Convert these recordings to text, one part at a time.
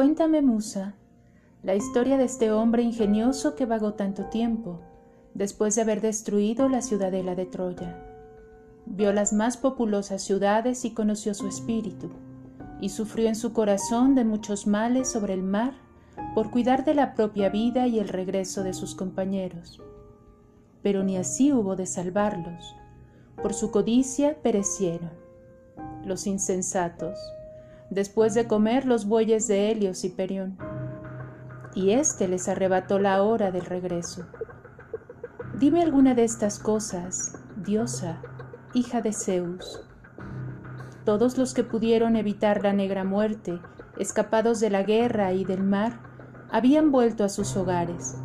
cuéntame, Musa, la historia de este hombre ingenioso que vagó tanto tiempo, después de haber destruido la ciudadela de Troya. Vio las más populosas ciudades y conoció su espíritu, y sufrió en su corazón de muchos males sobre el mar por cuidar de la propia vida y el regreso de sus compañeros. Pero ni así hubo de salvarlos. Por su codicia perecieron. Los insensatos, después de comer los bueyes de Helios y Perión. Y éste les arrebató la hora del regreso. Dime alguna de estas cosas, diosa, hija de Zeus. Todos los que pudieron evitar la negra muerte, escapados de la guerra y del mar, habían vuelto a sus hogares,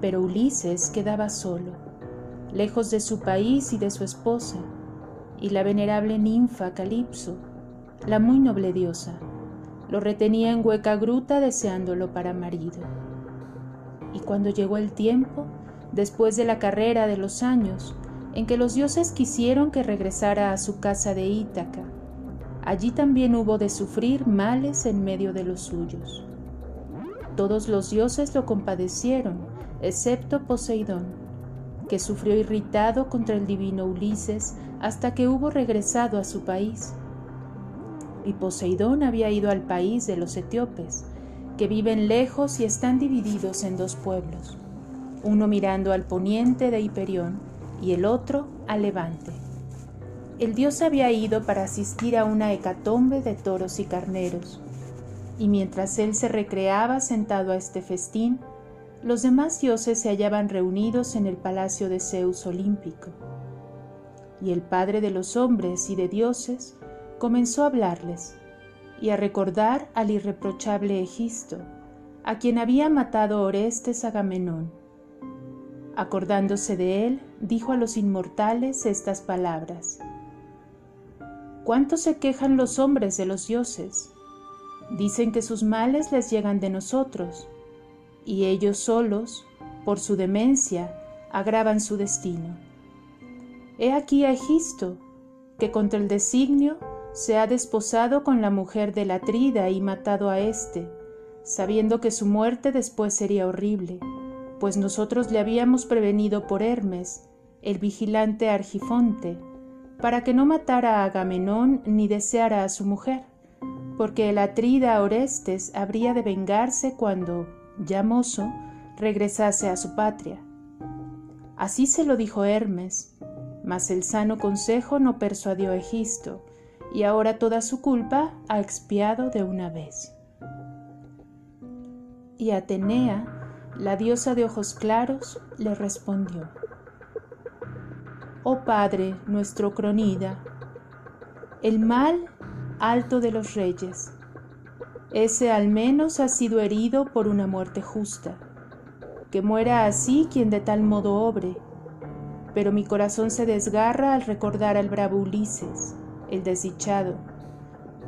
pero Ulises quedaba solo, lejos de su país y de su esposa, y la venerable ninfa Calipso, la muy noble diosa, lo retenía en hueca gruta deseándolo para marido. Y cuando llegó el tiempo, después de la carrera de los años, en que los dioses quisieron que regresara a su casa de Ítaca. Allí también hubo de sufrir males en medio de los suyos. Todos los dioses lo compadecieron, excepto Poseidón, que sufrió irritado contra el divino Ulises hasta que hubo regresado a su país. Y Poseidón había ido al país de los etíopes, que viven lejos y están divididos en dos pueblos, uno mirando al poniente de Hiperión y el otro al levante. El dios había ido para asistir a una hecatombe de toros y carneros, y mientras él se recreaba sentado a este festín, los demás dioses se hallaban reunidos en el palacio de Zeus olímpico. Y el padre de los hombres y de dioses comenzó a hablarles y a recordar al irreprochable Egisto, a quien había matado Orestes Agamenón Acordándose de él, dijo a los inmortales estas palabras. ¿Cuánto se quejan los hombres de los dioses? Dicen que sus males les llegan de nosotros, y ellos solos, por su demencia, agravan su destino. He aquí a Egisto, que contra el designio se ha desposado con la mujer de la Trida y matado a éste, sabiendo que su muerte después sería horrible pues nosotros le habíamos prevenido por Hermes, el vigilante Argifonte, para que no matara a Agamenón ni deseara a su mujer, porque el atrida Orestes habría de vengarse cuando, ya mozo, regresase a su patria. Así se lo dijo Hermes, mas el sano consejo no persuadió a Egisto, y ahora toda su culpa ha expiado de una vez. Y Atenea, la diosa de ojos claros le respondió, Oh Padre nuestro Cronida, el mal alto de los reyes, ese al menos ha sido herido por una muerte justa, que muera así quien de tal modo obre, pero mi corazón se desgarra al recordar al bravo Ulises, el desdichado,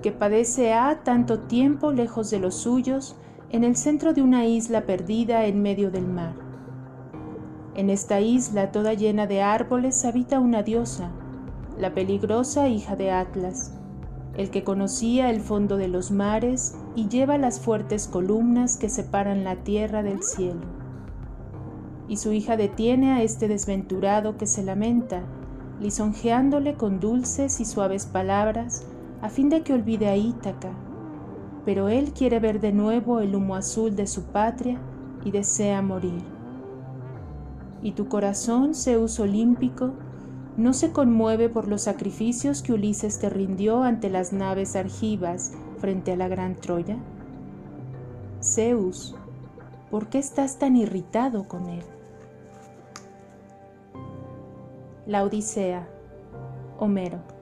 que padece ha tanto tiempo lejos de los suyos en el centro de una isla perdida en medio del mar. En esta isla toda llena de árboles habita una diosa, la peligrosa hija de Atlas, el que conocía el fondo de los mares y lleva las fuertes columnas que separan la tierra del cielo. Y su hija detiene a este desventurado que se lamenta, lisonjeándole con dulces y suaves palabras, a fin de que olvide a Ítaca, pero él quiere ver de nuevo el humo azul de su patria y desea morir. Y tu corazón, Zeus olímpico, no se conmueve por los sacrificios que Ulises te rindió ante las naves argivas frente a la gran Troya? Zeus, ¿por qué estás tan irritado con él? La Odisea, Homero.